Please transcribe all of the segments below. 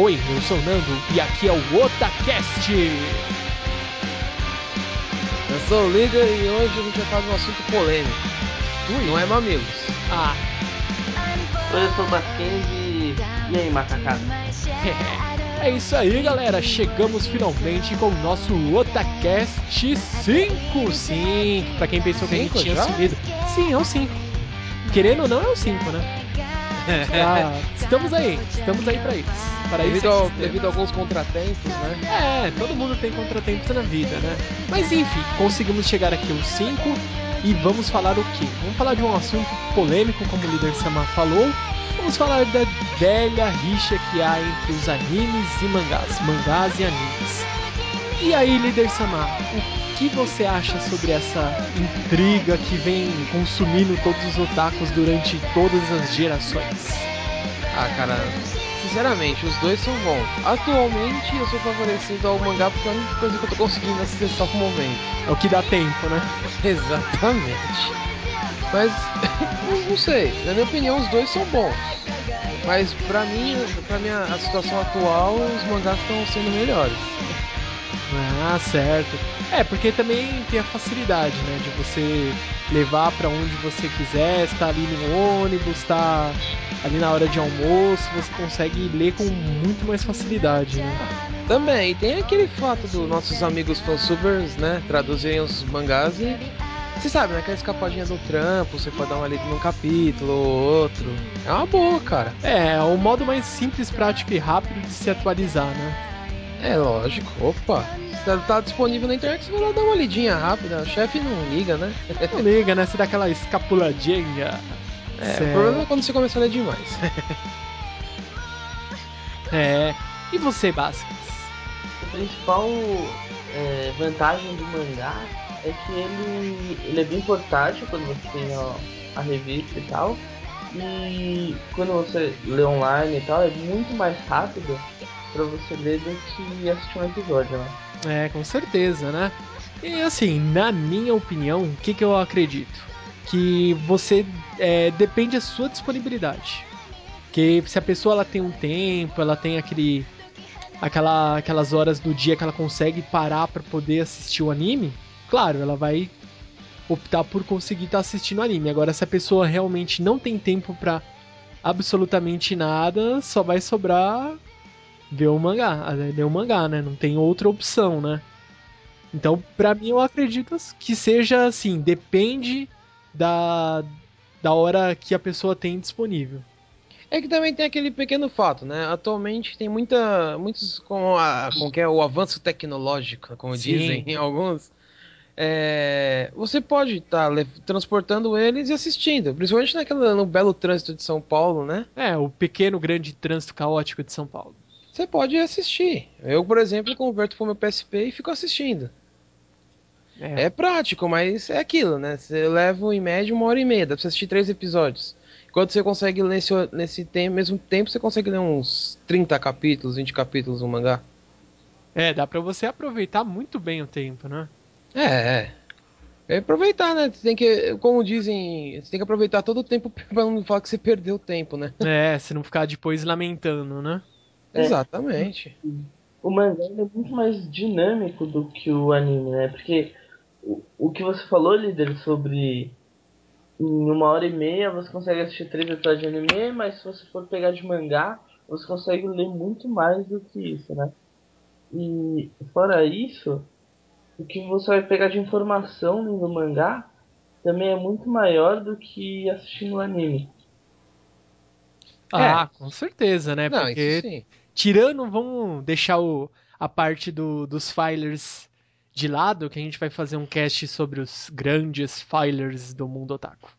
Oi, eu sou o Nando e aqui é o Otacast. Eu sou o líder e hoje a gente vai falar de um assunto polêmico. Ui. Não é mamilos. Ah, Oi, eu sou o Mackenzie. E aí, macacada? é isso aí, galera. Chegamos finalmente com o nosso Otacast 5. Sim, pra quem pensou que a gente tinha já? sumido. Sim, é o 5. Querendo ou não, é o 5, né? Ah, estamos aí, estamos aí pra isso. Para isso Devido, ao- existimos. devido a alguns contratempos, né? É, todo mundo tem contratempos na vida, né? Mas enfim, conseguimos chegar aqui aos 5 e vamos falar o quê? Vamos falar de um assunto polêmico, como o líder Sama falou. Vamos falar da velha rixa que há entre os animes e mangás, mangás e animes. E aí, líder Sama, o que você acha sobre essa intriga que vem consumindo todos os otakus durante todas as gerações? Ah, cara, sinceramente, os dois são bons. Atualmente eu sou favorecido ao mangá porque é a única coisa que eu tô conseguindo acessar no momento. É o que dá tempo, né? Exatamente. Mas, não- sei, na minha opinião os dois são bons. Mas pra mim, pra minha a situação atual, os mangás estão sendo melhores. Ah, certo. É, porque também tem a facilidade, né? De você levar pra onde você quiser, está ali no ônibus, tá ali na hora de almoço, você consegue ler com muito mais facilidade, né? Também, e tem aquele fato dos nossos amigos fansubers, né, traduzirem os mangás e. Você sabe, né? Aquela escapadinha do trampo, você pode dar uma lida num capítulo ou outro. É uma boa, cara. É, é o modo mais simples, prático e rápido de se atualizar, né? É lógico, opa. Tá, tá disponível na internet, você vai lá dar uma lidinha rápida. O chefe não liga, né? Não liga, né? Você dá aquela escapuladinha. É, Certo. o problema é quando você começa a ler demais. É. E você, Baskets? A principal é, vantagem do mangá é que ele, ele é bem portátil quando você tem a, a revista e tal. E quando você lê online e tal, é muito mais rápido pra você ler do que assistir um episódio, né? É, com certeza, né? E assim, na minha opinião, o que, que eu acredito? Que você é, depende da sua disponibilidade. Porque se a pessoa ela tem um tempo, ela tem aquele, aquela, aquelas horas do dia que ela consegue parar pra poder assistir o anime, claro, ela vai optar por conseguir estar assistindo o anime. Agora, se a pessoa realmente não tem tempo pra absolutamente nada, só vai sobrar ver o mangá, ah, ler o mangá, né? Não tem outra opção, né? Então, pra mim, eu acredito que seja assim, depende da, da hora que a pessoa tem disponível. É que também tem aquele pequeno fato, né? Atualmente tem muita. Muitos com, a, com que é o avanço tecnológico, como Sim. dizem em alguns. É, você pode estar transportando eles e assistindo. Principalmente naquela, no belo trânsito de São Paulo, né? É, o pequeno grande trânsito caótico de São Paulo. Você pode assistir. Eu, por exemplo, converto pro meu PSP e fico assistindo. É, É prático, mas é aquilo, né? Você leva em média uma hora e meia, dá pra você assistir três episódios. Enquanto você consegue ler nesse, nesse tempo, mesmo tempo, você consegue ler uns 30 capítulos, 20 capítulos no mangá. é, dá pra você aproveitar muito bem o tempo, né? É, é. É aproveitar, né? Você tem que, como dizem, você tem que aproveitar todo o tempo pra não falar que você perdeu tempo, né? É, se não ficar depois lamentando, né? É. Exatamente. o mangá é muito mais dinâmico do que o anime, né? Porque o, o que você falou, líder, sobre em uma hora e meia você consegue assistir três episódios de anime, mas se você for pegar de mangá, você consegue ler muito mais do que isso, né? E fora isso, o que você vai pegar de informação no mangá também é muito maior do que assistindo o anime. Ah, com certeza, né? Não, Porque isso sim. tirando, vamos deixar o, a parte do, dos filers de lado, que a gente vai fazer um cast sobre os grandes filers do mundo otaku.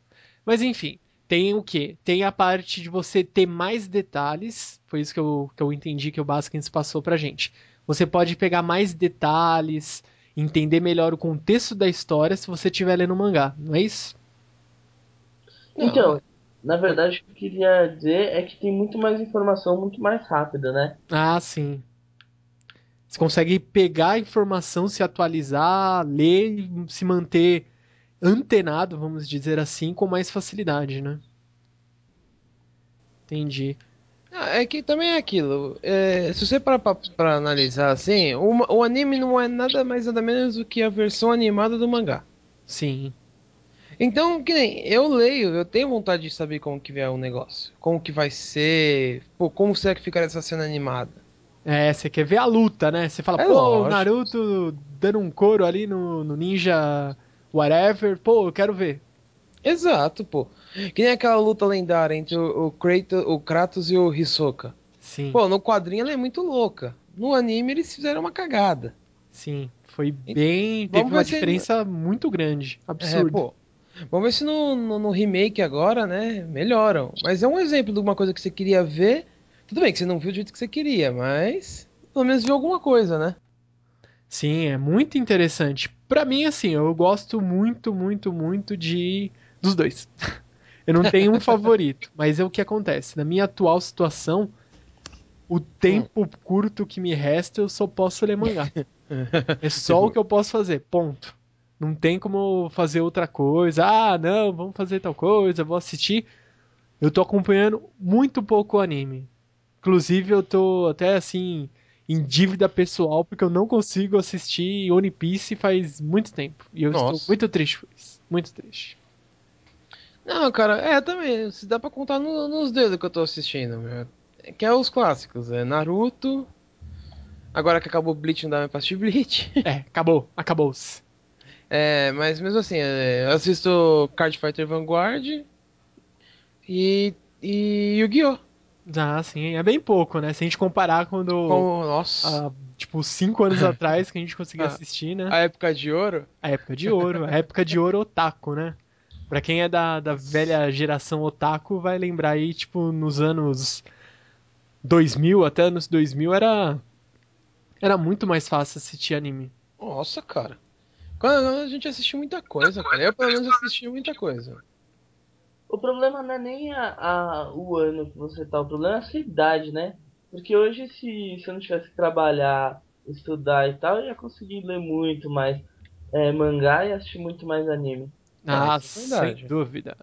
Mas enfim, tem o que? Tem a parte de você ter mais detalhes, foi isso que eu, que eu entendi que o Baskins passou pra gente. Você pode pegar mais detalhes, entender melhor o contexto da história se você estiver lendo o mangá, não é isso? Não, Então, na verdade, o que eu queria dizer é que tem muito mais informação, muito mais rápida, né? Ah, sim. Você consegue pegar a informação, se atualizar, ler e se manter antenado, vamos dizer assim, com mais facilidade, né? Entendi. Ah, é que também é aquilo. É, se você parar pra, pra analisar assim, o, o anime não é nada mais nada menos do que a versão animada do mangá. Sim. Então, que nem eu leio, eu tenho vontade de saber como que é o negócio. Como que vai ser. Pô, como será que ficar essa cena animada? É, você quer ver a luta, né? Você fala, É pô, o lógico. Naruto dando um couro ali no, no ninja whatever, pô, eu quero ver. Exato, pô. Que nem aquela luta lendária entre o, o, Kratos, o Kratos e o Hisoka. Sim, Pô, no quadrinho ela é muito louca. No anime eles fizeram uma cagada. sim. Foi bem. Vamos Teve uma ver se- diferença muito grande. É, Absurdo. pô. Vamos ver se no, no, no remake agora, né, melhoram. Mas é um exemplo de uma coisa que você queria ver. Tudo bem que você não viu do jeito que você queria, mas pelo menos viu alguma coisa, né? Sim, é muito interessante. Pra mim, assim, eu gosto muito, muito, muito de dos dois. Eu não tenho um favorito, mas é o que acontece. Na minha atual situação, o tempo curto que me resta, eu só posso ler mangá. É só o que eu posso fazer, ponto. Não tem como fazer outra coisa. Ah, não, vamos fazer tal coisa, vou assistir. Eu tô acompanhando muito pouco o anime. Inclusive, eu tô até assim em dívida pessoal porque eu não consigo assistir One Piece faz muito tempo. E eu Nossa. estou muito triste por isso. Muito triste. Não, cara, é também. Se dá pra contar no- nos dedos que eu tô assistindo. Que é os clássicos, é Naruto. Agora que acabou o Bleach, não dá mais pra assistir Bleach. É, acabou, acabou-se. É, mas mesmo assim, é, eu assisto Card Fighter Vanguard e, e Yu-Gi-Oh! Ah, sim, é bem pouco, né? Se a gente comparar quando. Com, nossa, há, tipo, cinco anos atrás que a gente conseguia Ah. assistir, né? a época de ouro. A época de ouro, a época de ouro otaku, né? Pra quem é da, da velha geração otaku, vai lembrar aí, tipo, nos anos 2000, até anos 2000, era, era muito mais fácil assistir anime. Nossa, cara. Quando a gente assistiu muita coisa, cara. Eu pelo menos assisti muita coisa. O problema não é nem a, a- o ano que você tá, o problema é a sua idade, né? Porque hoje, se, se eu não tivesse que trabalhar, estudar e tal, eu ia conseguir ler muito mais é, mangá e assistir muito mais anime. Ah, é sem dúvida.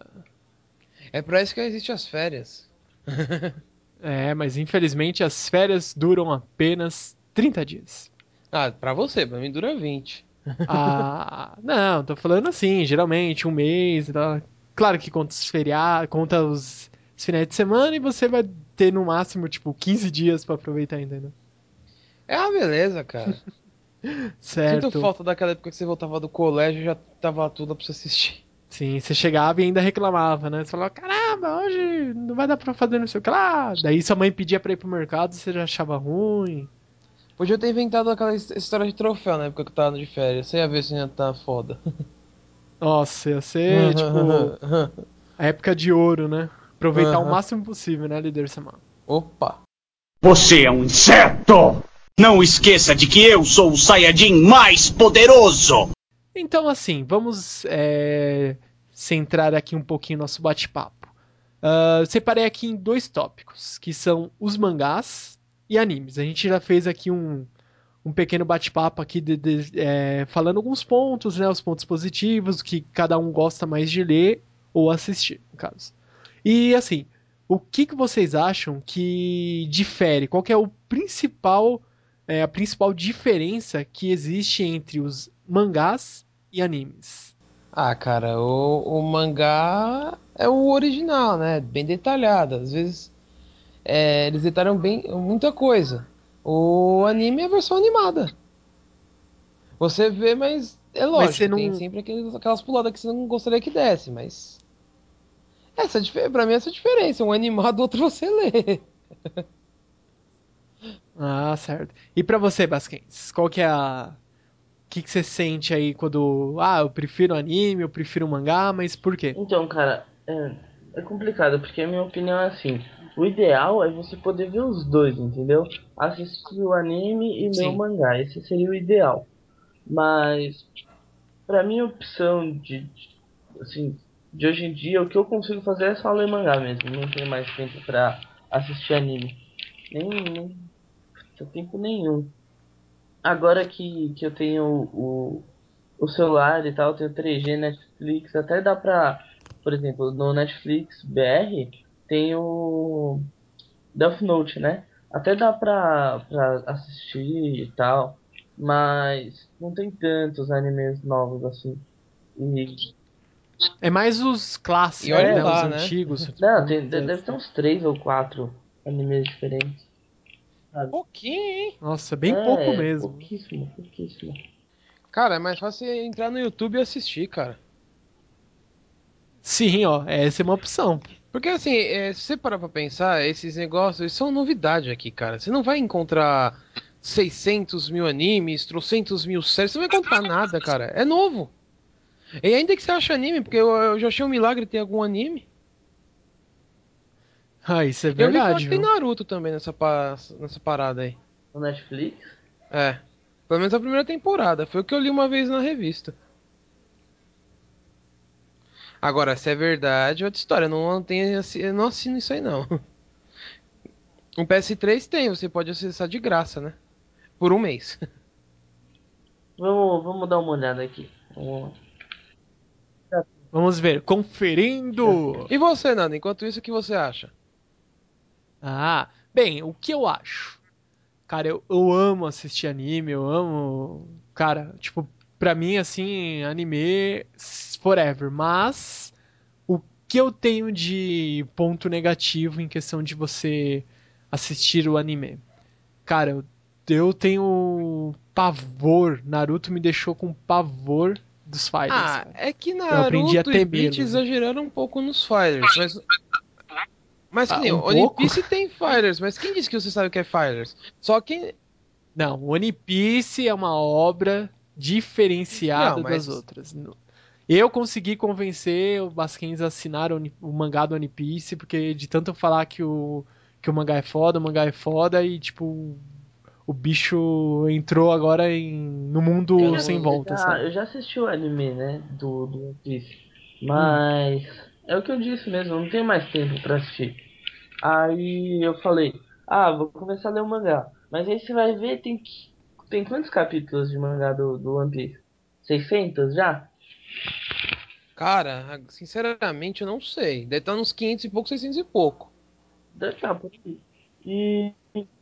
É pra isso que existem as férias. É, mas infelizmente as férias duram apenas 30 dias. Ah, pra você, pra mim dura 20. Ah, não, tô falando assim, geralmente um mês e tal. Claro que conta os feriados, conta os, os finais de semana e você vai ter no máximo, tipo, 15 dias pra aproveitar, entendeu? É uma beleza, cara. Certo. Sinto falta daquela época que você voltava do colégio e já tava tudo pra você assistir. Sim, você chegava e ainda reclamava, né? Você falava, caramba, hoje não vai dar pra fazer não sei o que lá. Daí sua mãe pedia pra ir pro mercado, você já achava ruim. Podia ter inventado aquela his- história de troféu na época que eu tava de férias. Você ia ver se ia tá foda. Nossa, ia ser, tipo, a época de ouro, né? Aproveitar o máximo possível, né, líder semana. Opa. Você é um inseto! Não esqueça de que eu sou o Saiyajin mais poderoso! Então, assim, vamos é, centrar aqui um pouquinho nosso bate-papo. Ah, separei aqui em dois tópicos, que são os mangás e animes. A gente já fez aqui um, um pequeno bate-papo aqui de- de- é, falando alguns pontos, né, os pontos positivos, o que cada um gosta mais de ler ou assistir, no caso. E assim, o que, que vocês acham que difere? Qual que é o principal, é, a principal diferença que existe entre os mangás e animes? Ah, cara, o, o mangá é o original, né? Bem detalhado. Às vezes é, eles detalham bem muita coisa. O anime é a versão animada. Você vê, mas é lógico, você não- tem sempre aqueles, aquelas puladas que você não gostaria que desse, mas. Essa, é pra mim, essa é a diferença. Um animado, outro você lê. Ah, certo. E pra você, Basquens, qual que é a. O que, que você sente aí quando. Ah, eu prefiro anime, eu prefiro mangá, mas por quê? Então, cara, é, é complicado, porque a minha opinião é assim: o ideal é você poder ver os dois, entendeu? Assistir o anime e ler Sim. o mangá, esse seria o ideal. Mas, pra minha opção de, de- assim, de hoje em dia, o que eu consigo fazer é só ler mangá mesmo, não tenho mais tempo pra assistir anime. Nem, nem tenho tempo nenhum. Agora que, que eu tenho o, o celular e tal, tenho 3G, Netflix, até dá pra, por exemplo, no Netflix BR tem o Death Note, né? Até dá pra, pra assistir e tal, mas não tem tantos animes novos assim. E, É mais os clássicos, E olha né? lá, os né? antigos. não, tem, de- deve ter uns três ou quatro animes diferentes. Pouquinho, hein? Nossa, bem É, pouco mesmo. Pouquíssimo, pouquíssimo. Cara, é mais fácil entrar no YouTube e assistir, cara. Sim, ó, essa é uma opção. Porque assim, é, se você parar pra pensar, esses negócios são novidade aqui, cara. Você não vai encontrar 600 mil animes, trocentos mil séries, você não vai encontrar nada, cara. É novo. E ainda que você acha anime, porque eu, eu já achei um milagre ter algum anime. Ah, isso é eu vi verdade, que tem? Naruto também nessa, pa- nessa parada aí. No Netflix? É. Pelo menos a primeira temporada. Foi o que eu li uma vez na revista. Agora, se é verdade, é outra história. Eu não, tenho, eu não assino isso aí, não. Um PS3 tem, você pode acessar de graça, né? Por um mês. Vamos, vamos dar uma olhada aqui. Vamos. Vamos ver. Conferindo. E você, Nando, enquanto isso, o que você acha? Ah, bem, o que eu acho? Cara, eu, eu amo assistir anime, eu amo. Cara, tipo, pra mim, assim, anime forever. Mas o que eu tenho de ponto negativo em questão de você assistir o anime? Cara, eu, eu tenho pavor. Naruto me deixou com pavor dos fighters. Ah, cara. é que aprendi a Naruto e temê-los. Bleach exageraram um pouco nos fighters, mas... Mas que Ah, nem, um One pouco? Piece tem fighters, mas quem disse que você sabe o que é fighters? Só quem... Não, One Piece é uma obra diferenciada Não, mas- das outras. Eu consegui convencer o Basquens a assinar o, mangá do One Piece, porque de tanto eu falar que o, que o mangá é foda, o mangá é foda, e tipo, o bicho entrou agora em, no mundo Eu- sem volta, eu já, sabe? eu já assisti o anime, né? Do, do One Piece. Mas é o que eu disse mesmo, eu não tenho mais tempo pra assistir. Aí eu falei, ah, vou começar a ler o mangá. Mas aí você vai ver, tem, que- tem quantos capítulos de mangá do, do One Piece? 600 já? Cara, sinceramente eu não sei. Deve estar uns 500 e pouco, 600 e pouco. Deve estar por aí. E,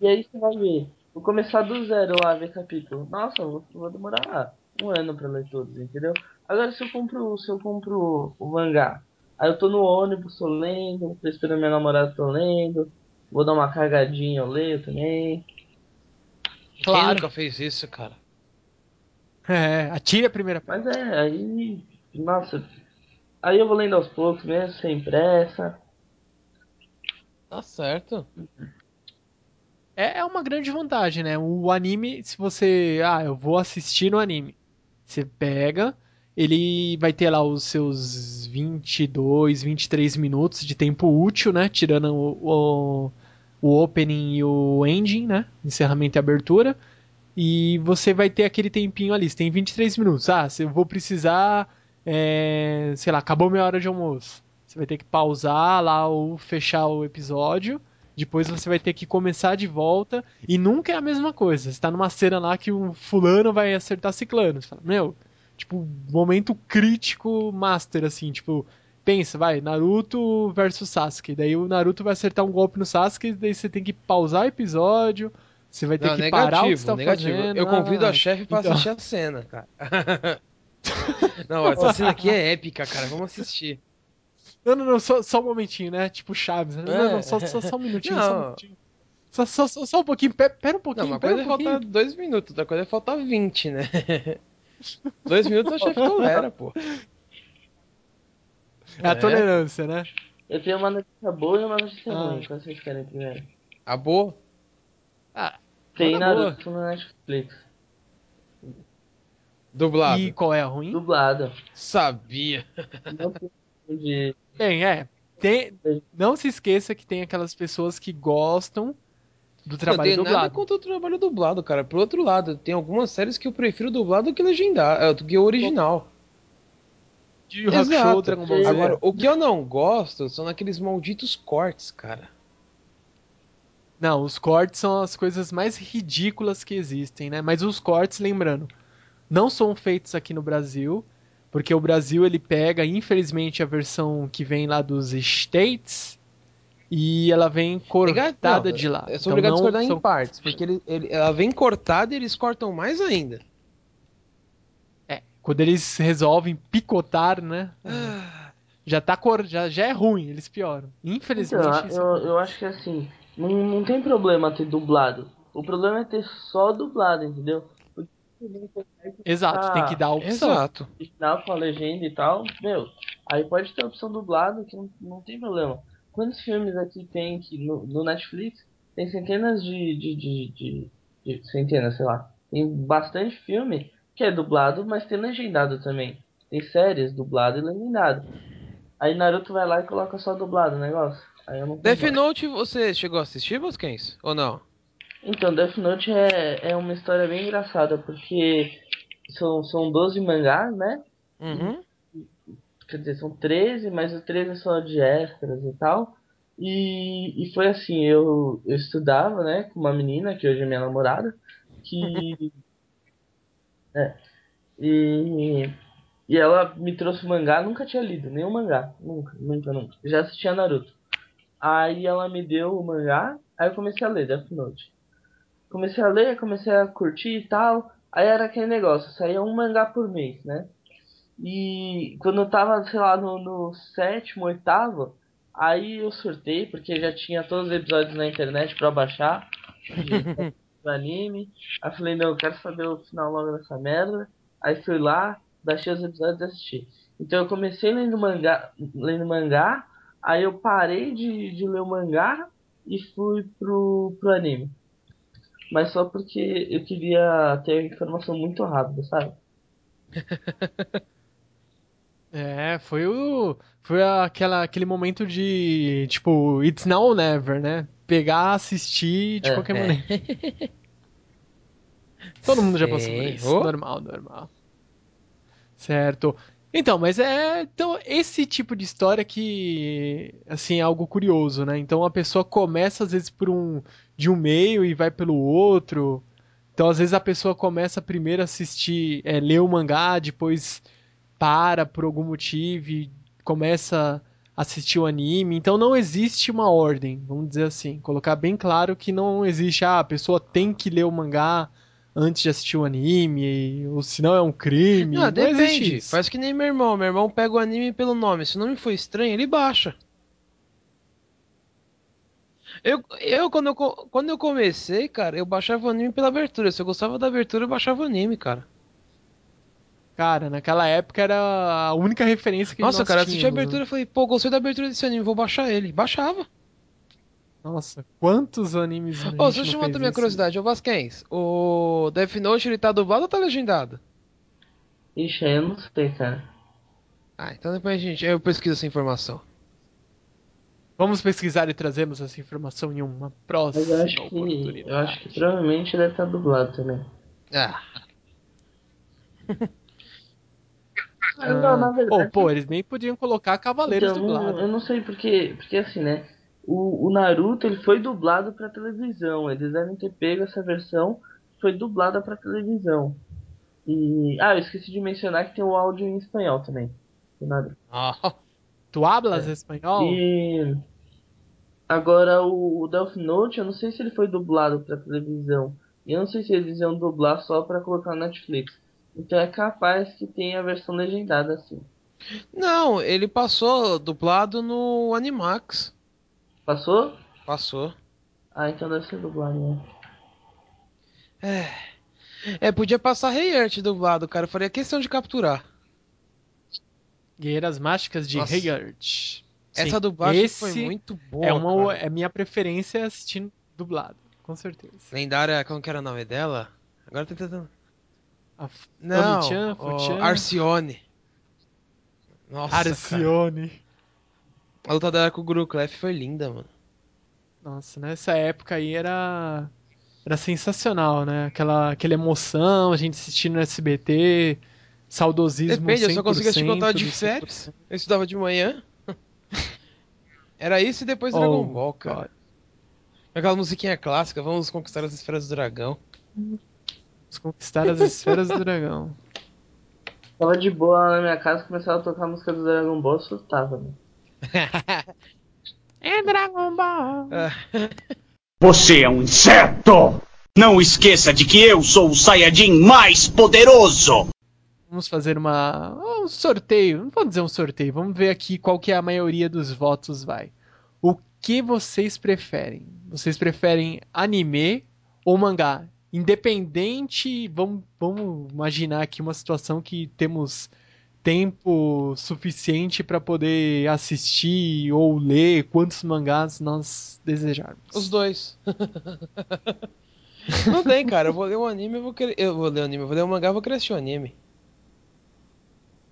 e aí você vai ver. Vou começar do zero lá, ver capítulo. Nossa, vou, vou demorar um ano pra ler todos, entendeu? Agora se eu compro, se eu compro o mangá, aí eu tô no ônibus, tô lendo, tô esperando minha namorada, tô lendo, vou dar uma cargadinha, eu leio também. Quem Claro. nunca fez isso, cara? É, atire a primeira Mas é, aí. Nossa. Aí eu vou lendo aos poucos mesmo, sem pressa. Tá certo. É, é uma grande vantagem, né? O anime, se você. Ah, eu vou assistir no anime. Você pega, ele vai ter lá os seus 22, 23 minutos de tempo útil, né? Tirando o, o, o opening e o ending, né? Encerramento e abertura. E você vai ter aquele tempinho ali. Você tem 23 minutos. Ah, se eu vou precisar. é, sei lá, acabou minha hora de almoço. Você vai ter que pausar lá ou fechar o episódio. Depois você vai ter que começar de volta. E nunca é a mesma coisa. Você tá numa cena lá que um fulano vai acertar ciclano. Você fala, meu, tipo, momento crítico master, assim, tipo, pensa, vai, Naruto versus Sasuke. Daí o Naruto vai acertar um golpe no Sasuke, daí você tem que pausar o episódio. Você vai ter Não, que parar o que você negativo, tá negativo. fazendo. Eu convido ah, a chefe pra então. assistir a cena, cara. não, essa cena aqui é épica, cara. Vamos assistir. Não, não, não, só, só um momentinho, né? Tipo Chaves. Né? Não, É. não, só, só, só um minutinho, só um Não. minutinho. Só, só, só, um pouquinho, pera, pera um Não, pouquinho, uma pera coisa é um pouquinho. faltar dois minutos, outra coisa é faltar 20, né? dois minutos a chefe tolera, pô. É a É. tolerância, né? Eu tenho uma notícia boa e uma notícia Ah. ruim. Qual vocês querem primeiro? A boa? Ah, Tem Manda boa. Naruto no Netflix. Dublado. E qual é a ruim? Dublado. Sabia. Não tem de. Bem, é. Tem, não se esqueça que tem aquelas pessoas que gostam do Não trabalho tem nada dublado. contra o trabalho dublado, cara. Por outro lado, tem algumas séries que eu prefiro dublado do que legendar, é, do que o original. De Exato. Dragon Ball Z. Agora, o que eu não gosto são aqueles malditos cortes, cara. Não, os cortes são as coisas mais ridículas que existem, né? Mas os cortes, lembrando, não são feitos aqui no Brasil, porque o Brasil ele pega, infelizmente, a versão que vem lá dos States e ela vem cortada Não, de lado. Eu sou Então, obrigado a não discordar são- em partes, porque ele, ele- ela vem cortada e eles cortam mais ainda. É, quando eles resolvem picotar, né? Ah, Já tá cor, já, já é ruim, eles pioram. Infelizmente. Então, isso eu, eu acho que assim, não, não tem problema ter dublado. O problema é ter só dublado, entendeu? Porque Exato, Ah, tem que dar a opção. exato. original com a legenda e tal, meu, aí pode ter a opção dublado que não, não tem problema. Quantos filmes aqui tem que no, no Netflix tem centenas de, de, de, de, centenas, sei lá. Tem bastante filme que é dublado, mas tem legendado também. Tem séries dublado e legendado. Aí Naruto vai lá e coloca só dublado o negócio. Aí eu não Death. Note, você chegou a assistir, Bosquens? Ou não? Então, Death Note é, é uma história bem engraçada, porque são, são 12 mangás, né? Uhum. Quer dizer, são 13, mas os 13 são de extras e tal. E, e foi assim, eu, eu estudava, né, com uma menina, que hoje é minha namorada, que... é, e, e ela me trouxe mangá, nunca tinha lido nenhum mangá, nunca, nunca, nunca. Já assistia Naruto. Aí ela me deu o mangá, aí eu comecei a ler Death Note. Comecei a ler, comecei a curtir e tal. Aí era aquele negócio, saía um mangá por mês, né? E quando eu tava, sei lá, no, no sétimo, oitavo, aí eu surtei, porque já tinha todos os episódios na internet pra baixar do anime. Aí falei, não, eu quero saber o final logo dessa merda. Aí fui lá, baixei os episódios e assisti. Então eu comecei lendo mangá, lendo mangá, aí eu parei de, de ler o mangá e fui pro, pro anime. Mas só porque eu queria ter a informação muito rápida, sabe? É, foi o. Foi aquela, aquele momento de. Tipo, it's now or never, né? Pegar, assistir de É, qualquer é. maneira. Todo mundo já passou por isso. Normal, normal. Certo. Então, mas é. Então, esse tipo de história que. Assim, é algo curioso, né? Então a pessoa começa, às vezes, por um. De um meio e vai pelo outro. Então, às vezes, a pessoa começa primeiro a assistir. É, ler o mangá, depois para por algum motivo e começa a assistir o anime. Então não existe uma ordem, vamos dizer assim. Colocar bem claro que não existe, ah, a pessoa tem que ler o mangá antes de assistir o anime, ou senão é um crime. Não, Não, existe depende. Faz que nem meu irmão. Meu irmão pega o anime pelo nome. Se o nome for estranho, ele baixa. Eu, eu, quando eu, quando eu comecei, cara, eu baixava o anime pela abertura. Se eu gostava da abertura, eu baixava o anime, cara. Cara, naquela época era a única referência que Nossa, nós cara, assisti a abertura e falei, pô, gostei da abertura desse anime, vou baixar ele. Baixava. Nossa, quantos animes. Ô, gente deixa eu não chamar fez também a isso? curiosidade. Ô, Vasquens, o Death Note, ele tá dublado ou tá legendado? Ixi, aí eu não sei, cara. Ah, então depois a gente, eu pesquiso essa informação. Vamos pesquisar e trazemos essa informação em uma Mas próxima eu acho que. oportunidade. Eu acho que provavelmente deve estar dublado também. Ah, Ah, não, na Ah, verdade. oh, pô, eles nem podiam colocar Cavaleiros então, dublado. eu não sei porque. Porque assim, né? O, o Naruto ele foi dublado pra televisão. Eles devem ter pego essa versão que foi dublada pra televisão. E. Ah, eu esqueci de mencionar que tem o áudio em espanhol também. ó. Tu hablas É. espanhol? E. Agora o, o Death Note, eu não sei se ele foi dublado pra televisão. E eu não sei se eles iam dublar só pra colocar na Netflix. Então é capaz que tenha a versão legendada assim. Não, ele passou dublado no Animax. Passou? Passou. Ah, então deve ser dublado, né? É, podia passar Rei Earth dublado, cara. Eu faria questão de capturar. Guerreiras Mágicas de Nossa. Heigart. Essa Sim, dublagem esse foi muito boa. é uma cara. é minha preferência assistindo dublado, com certeza. Lendária, como que era o nome dela? Agora eu tô tentando. A Não, Ami-chan, Fu-chan, Arcione. Nossa, cara. Arcione. A luta dela com o Guru Clef foi linda, mano. Nossa, nessa época aí era era sensacional, né? Aquela aquela emoção, a gente assistindo no SBT, saudosismo Depende, eu só 100% conseguia assistir quando tava de do férias. Eu estudava de manhã. Era isso e depois Dragon Oh, Ball, cara. God. Aquela musiquinha clássica, vamos conquistar as esferas do dragão. Vamos conquistar as esferas do dragão. Tava de boa lá na minha casa, começava a tocar a música do Dragon Ball, eu surtava, né? É Dragon Ball. Você é um inseto! Não esqueça de que eu sou o Saiyajin mais poderoso! Vamos fazer uma um sorteio. Não vou dizer um sorteio. Vamos ver aqui qual que é a maioria dos votos vai. O que vocês preferem? Vocês preferem anime ou mangá? Independente, vamos, vamos imaginar aqui uma situação que temos tempo suficiente para poder assistir ou ler quantos mangás nós desejarmos. Os dois. Não tem, cara. Eu vou ler um anime, eu vou querer. Eu vou ler um anime, eu vou ler um mangá, eu vou querer assistir um anime.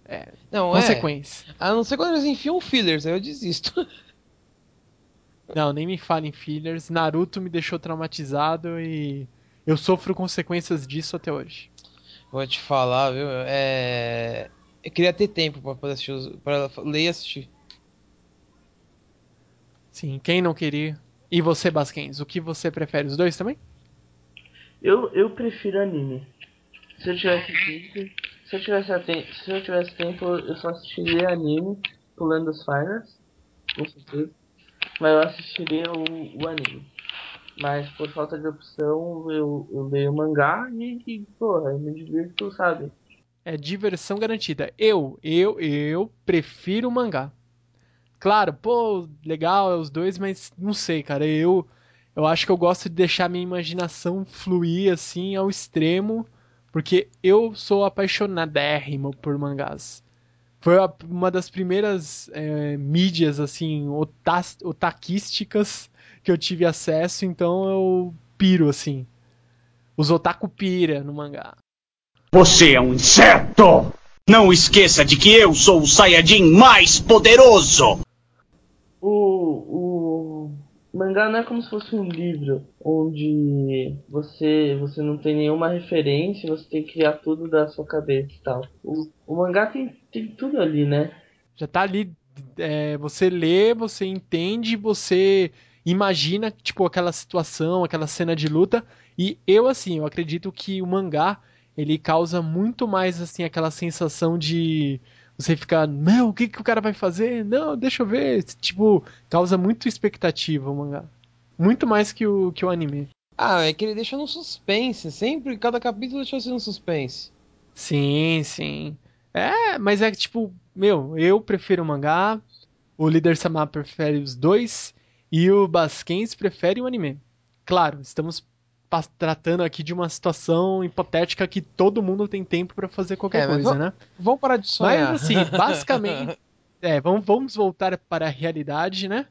É, Não, é. consequência. A não ser quando eles enfiam fillers, aí eu desisto. Não, nem me fale em fillers. Naruto me deixou traumatizado e eu sofro consequências disso até hoje. Vou te falar, viu? É. Eu queria ter tempo pra poder assistir, os... pra ler e assistir. Sim, quem não queria? E você, Basquens, o que você prefere? Os dois também? Eu, eu prefiro anime. Se eu tivesse tempo, se eu tivesse, aten- se eu tivesse tempo, eu só assistiria anime, pulando os finals, com certeza. Mas eu assistiria o, o anime. Mas por falta de opção, eu, eu leio mangá e, e, porra, eu me divirto, sabe? É diversão garantida. Eu, eu, eu prefiro mangá. Claro, pô, legal, é os dois, mas não sei, cara. Eu, eu acho que eu gosto de deixar minha imaginação fluir assim ao extremo, porque eu sou apaixonadérrimo por mangás. Foi uma das primeiras é, mídias assim otas- que eu tive acesso, então eu piro assim. Os otaku pira no mangá. Você é um inseto! Não esqueça de que eu sou o Saiyajin mais poderoso! O, o mangá não é como se fosse um livro onde você você não tem nenhuma referência, você tem que criar tudo da sua cabeça e tal. O, o mangá tem, tem tudo ali, né? Já tá ali, é, você lê, você entende, você imagina, tipo, aquela situação, aquela cena de luta. E eu, assim, eu acredito que o mangá, ele causa muito mais, assim, aquela sensação de você ficar, meu, o que, que o cara vai fazer? Não, deixa eu ver. Tipo, causa muito expectativa o mangá. Muito mais que o, que o anime. Ah, é que ele deixa no suspense. Sempre, cada capítulo deixa você no suspense. Sim, sim. É, mas é que, tipo, meu, eu prefiro o mangá, o líder Sama prefere os dois e o Basquens prefere o anime. Claro, estamos tratando aqui de uma situação hipotética que todo mundo tem tempo pra fazer qualquer É, coisa, né? Vamos parar de sonhar. Mas assim, basicamente, é, vamos, vamos voltar para a realidade, né?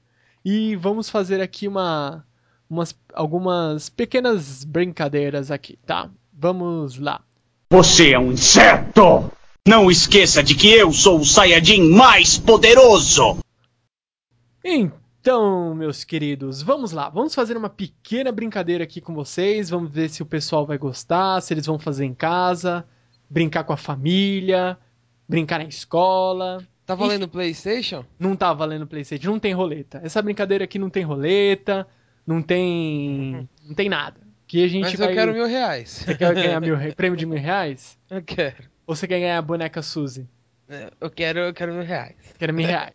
E vamos fazer aqui uma, umas, algumas pequenas brincadeiras aqui, tá? Vamos lá. Você é um inseto! Não esqueça de que eu sou o Saiyajin mais poderoso! Então, meus queridos, vamos lá. Vamos fazer uma pequena brincadeira aqui com vocês. Vamos ver se o pessoal vai gostar, se eles vão fazer em casa, brincar com a família, brincar na escola. Tá valendo PlayStation? Não tá valendo PlayStation, não tem roleta. Essa brincadeira aqui não tem roleta, não tem, não tem nada. Que a gente Mas vai. eu quero mil reais. Você quer ganhar mil re- prêmio de mil reais? Eu quero. Ou você quer ganhar a boneca Suzy? Eu quero, eu quero mil reais. Quer mil reais?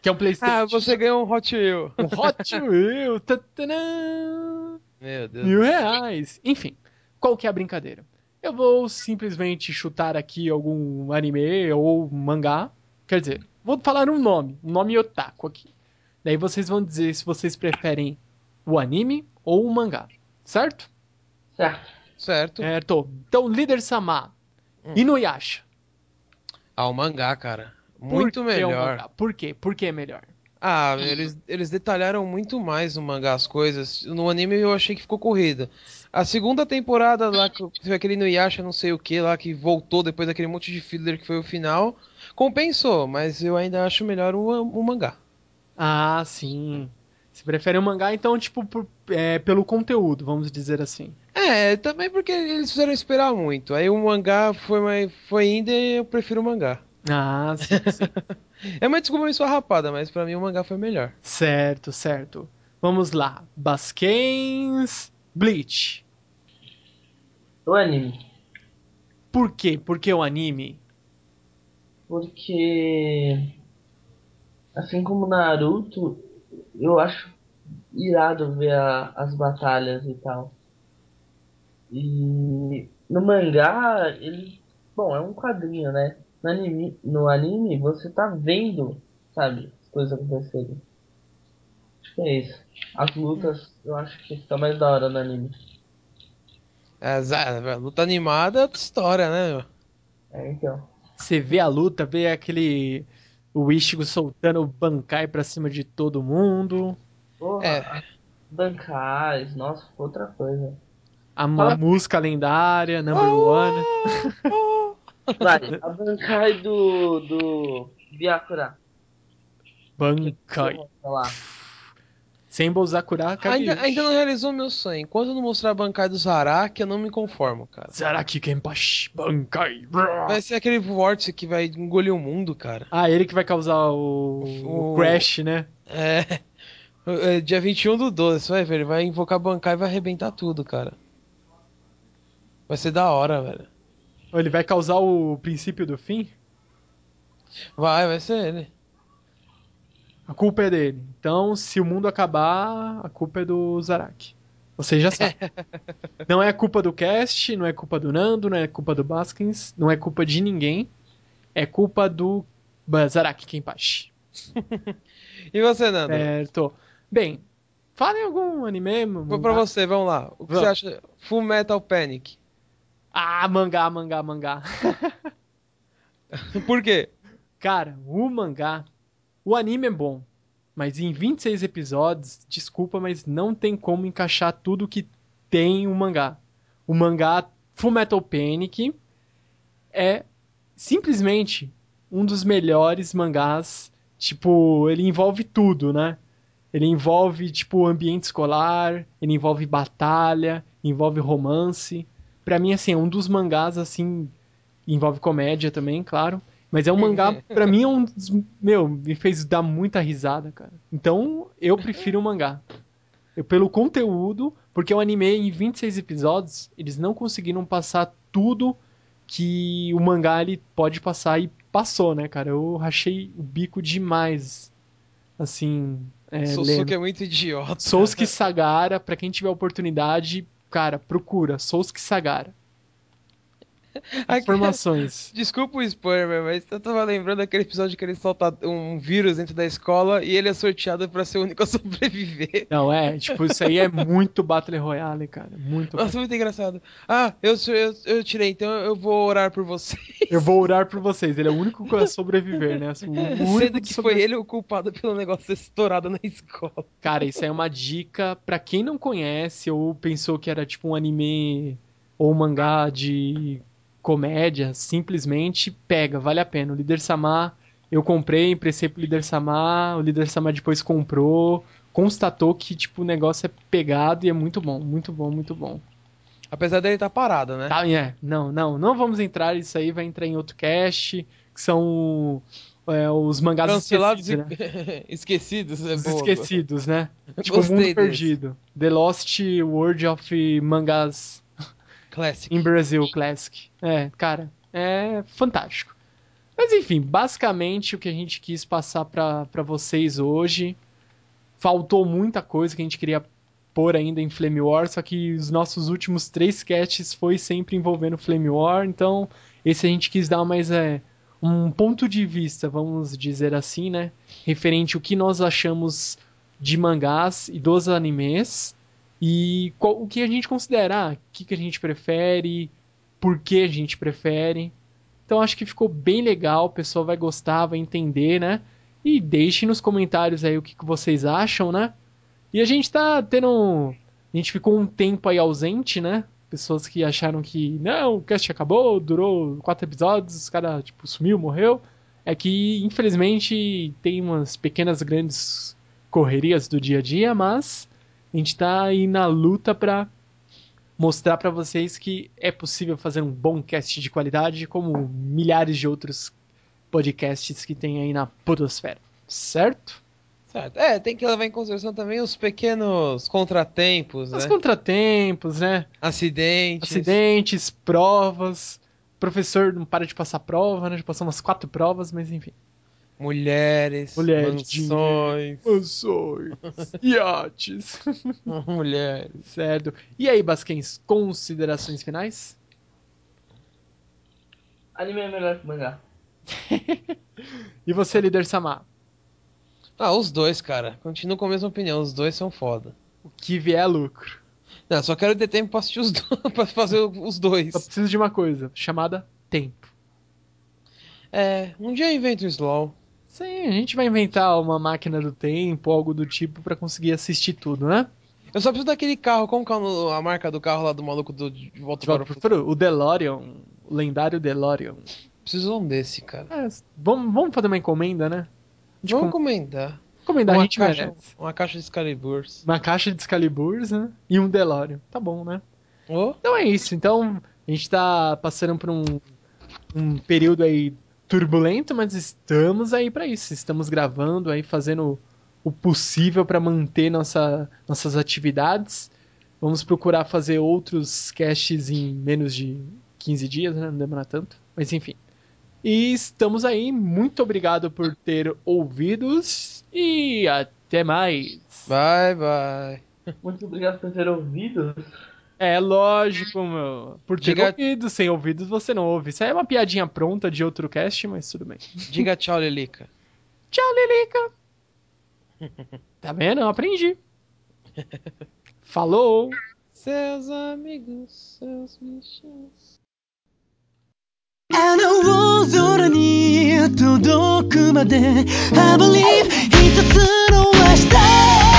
Que é um PlayStation. Ah, você ganhou um Hot Wheel. Um Hot Wheel. tatanã. Meu Deus. Mil reais. Enfim, qual que é a brincadeira? Eu vou simplesmente chutar aqui algum anime ou mangá. Quer dizer, vou falar um nome, um nome otaku aqui. Daí vocês vão dizer se vocês preferem o anime ou o mangá. Certo? Certo. Certo. Certo. Então, líder Sama. Inuyasha. Ah, o mangá, cara. Muito melhor. mangá? Por quê? Por que é melhor? Ah, eles, eles detalharam muito mais no mangá as coisas. No anime eu achei que ficou corrida. A segunda temporada lá, que teve aquele no Yasha não sei o que lá, que voltou depois daquele monte de filler que foi o final, compensou, mas eu ainda acho melhor o, o mangá. Ah, sim. Você prefere o mangá, então, tipo, por- é, pelo conteúdo, vamos dizer assim. É, também porque eles fizeram esperar muito. Aí o mangá foi, mais, foi indo e eu prefiro o mangá. Ah, sim, sim. É uma desculpa meio esfarrapada, mas pra mim o mangá foi melhor. certo, certo. Vamos lá. Basquens. Bleach. O anime. Por quê? Por que o anime? Porque. Assim como Naruto, eu acho irado ver a- as batalhas e tal. E no mangá, ele. Bom, é um quadrinho, né? No anime, no anime você tá vendo, sabe, as coisas acontecerem. Acho que é isso. As lutas eu acho que fica mais da hora no anime. É, a luta animada é outra história, né? meu? É, então. Você vê a luta, vê aquele. O Ichigo soltando o Bankai pra cima de todo mundo. Porra, É. bancais, nossa, outra coisa. A, a música lendária, number one. Oh! Vai, a bancai do. do. Byakura. Bankai. Sem Kageyushi. Ainda, ainda não realizou meu sonho. Enquanto não mostrar a bancada do Zaraki, eu não me conformo, cara. Zaraki Kenpachi Bankai. Vai ser aquele vórtice que vai engolir o mundo, cara. Ah, ele que vai causar o, o O- Crash, né? É. É, Dia 21 do 12, você vai ver, ele vai invocar a bancada e vai arrebentar tudo, cara. Vai ser da hora, velho. Ou ele vai causar o princípio do fim? Vai, vai ser ele. A culpa é dele. Então, se o mundo acabar, a culpa é do Zaraki. Você já sabe. não é culpa do cast, não é culpa do Nando, não é culpa do Baskins, não é culpa de ninguém. É culpa do Zaraki Kenpachi. E você, Nando? Certo. Bem, fala em algum anime. Vou pra você, vamos lá. O que Vamos. você acha? Full Metal Panic. Ah, mangá, mangá, mangá. Por quê? Cara, o mangá, o anime é bom, mas em 26 episódios, desculpa, mas não tem como encaixar tudo que tem o mangá. O mangá Full Metal Panic é simplesmente um dos melhores mangás, tipo, ele envolve tudo, né? Ele envolve, tipo, ambiente escolar, ele envolve batalha, envolve romance. Pra mim, assim, é um dos mangás, assim, envolve comédia também, claro. Mas é um mangá, pra mim, é um dos. Meu, me fez dar muita risada, cara. Então, eu prefiro o mangá. Eu, pelo conteúdo, porque o anime, em 26 episódios, eles não conseguiram passar tudo que o mangá ele pode passar e passou, né, cara? Eu rachei o bico demais. Assim. É, lendo. Sosuke é muito idiota. Sousuke Sagara, pra quem tiver oportunidade, cara, procura. Sousuke Sagara. Aqui- Informações. Desculpa o spoiler, mas eu tava lembrando daquele episódio que ele solta um vírus dentro da escola e ele é sorteado pra ser o único a sobreviver. Não, é, tipo, isso aí é muito Battle Royale, cara. Muito. Nossa, muito engraçado. Ah, eu, eu, eu tirei, então eu vou orar por você. Eu vou orar por vocês. Ele é o único vai sobreviver, né? O único Sendo que foi ele o culpado pelo negócio ser estourado na escola. Cara, isso aí é uma dica pra quem não conhece ou pensou que era tipo um anime ou um mangá de comédia, simplesmente pega, vale a pena. O Líder Samar, eu comprei, emprestei pro Líder Samar, o Líder Samar depois comprou, constatou que tipo o negócio é pegado e é muito bom, muito bom, muito bom. Apesar dele estar parado, né? Tá, é, não, não, não vamos entrar, isso aí vai entrar em outro cast, que são é, os mangás Cancelados esquecidos, e né? esquecidos. É boa. esquecidos, né? Tipo, Gostei mundo desse. perdido. The Lost World of Mangás Classic. in Brazil Classic. É, cara, é fantástico. Mas enfim, basicamente o que a gente quis passar pra vocês hoje. Faltou muita coisa que a gente queria pôr ainda em Flame War, só que os nossos últimos três casts foi sempre envolvendo Flame War, então esse a gente quis dar mais é, um ponto de vista, vamos dizer assim, né? Referente ao que nós achamos de mangás e dos animes e qual- o que a gente considera, ah, o que, que a gente prefere, por que a gente prefere. Então acho que ficou bem legal, o pessoal vai gostar, vai entender, né? E deixe nos comentários aí o que, que vocês acham, né? E a gente tá tendo. A gente ficou um tempo aí ausente, né? Pessoas que acharam que não, o cast acabou, durou quatro episódios, os caras, tipo, sumiu, morreu. É que, infelizmente, tem umas pequenas, grandes correrias do dia a dia, mas a gente tá aí na luta pra mostrar pra vocês que é possível fazer um bom cast de qualidade, como milhares de outros podcasts que tem aí na Podosfera. Certo? Certo. É, tem que levar em consideração também os pequenos contratempos, Os né? contratempos, né? Acidentes. Acidentes, provas. O professor não para de passar prova, né? Já passou umas quatro provas, mas enfim. Mulheres, Mulheres, mansões, Mansões, iates. mulheres. certo. E aí, Basquens, considerações finais? Anime é melhor que mangá. E você, líder Samar? Ah, os dois, cara. Continuo com a mesma opinião. Os dois são foda. O que vier é lucro. Não, só quero ter tempo pra assistir os dois, pra fazer os dois. Só preciso de uma coisa, chamada tempo. É, um dia eu invento o Slow. Sim, a gente vai inventar uma máquina do tempo, algo do tipo, pra conseguir assistir tudo, né? Eu só preciso daquele carro. Como que é a marca do carro lá do maluco do de Volta De para o Futuro? o DeLorean, o lendário DeLorean. Preciso um desse, cara. É, vamos, vamos fazer uma encomenda, né? De Vamos com- encomendar. encomendar, a uma, gente caixa, merece. uma caixa de Excaliburs. Uma caixa de Excaliburs, né? E um DeLorean. Tá bom, né? Oh, Então é isso. Então, a gente tá passando por um, um período aí turbulento, mas estamos aí pra isso. Estamos gravando aí, fazendo o possível pra manter nossa, nossas atividades. Vamos procurar fazer outros casts em menos de 15 dias, né? Não demora tanto. Mas enfim. E estamos aí. Muito obrigado por ter ouvidos e até mais. bye, bye. Muito obrigado por ter ouvido. É lógico, meu. Por ter Diga- ouvido, sem ouvidos você não ouve. Isso aí é uma piadinha pronta de outro cast, mas tudo bem. Diga tchau, Lelica. Tchau, Lilica. Tá vendo? Eu aprendi. Falou. Seus amigos, seus bichinhos. あの大空に届くまで I believe 一つの明日